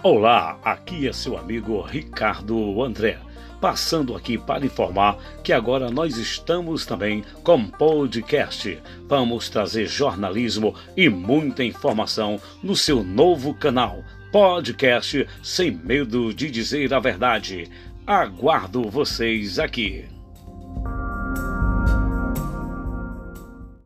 Olá, aqui é seu amigo Ricardo André, passando aqui para informar que agora nós estamos também com podcast. Vamos trazer jornalismo e muita informação no seu novo canal, podcast Sem Medo de Dizer a Verdade. Aguardo vocês aqui.